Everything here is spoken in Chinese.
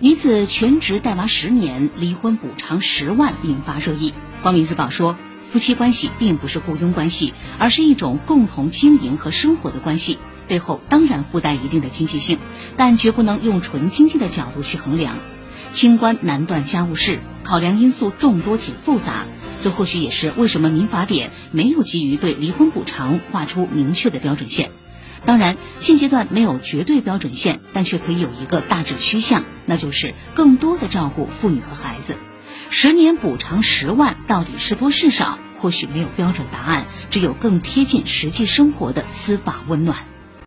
女子全职带娃十年，离婚补偿十万，引发热议。光明日报说，夫妻关系并不是雇佣关系，而是一种共同经营和生活的关系，背后当然附带一定的经济性，但绝不能用纯经济的角度去衡量。清官难断家务事，考量因素众多且复杂。这或许也是为什么民法典没有急于对离婚补偿画出明确的标准线。当然，现阶段没有绝对标准线，但却可以有一个大致趋向，那就是更多的照顾妇女和孩子。十年补偿十万到底是多是少？或许没有标准答案，只有更贴近实际生活的司法温暖。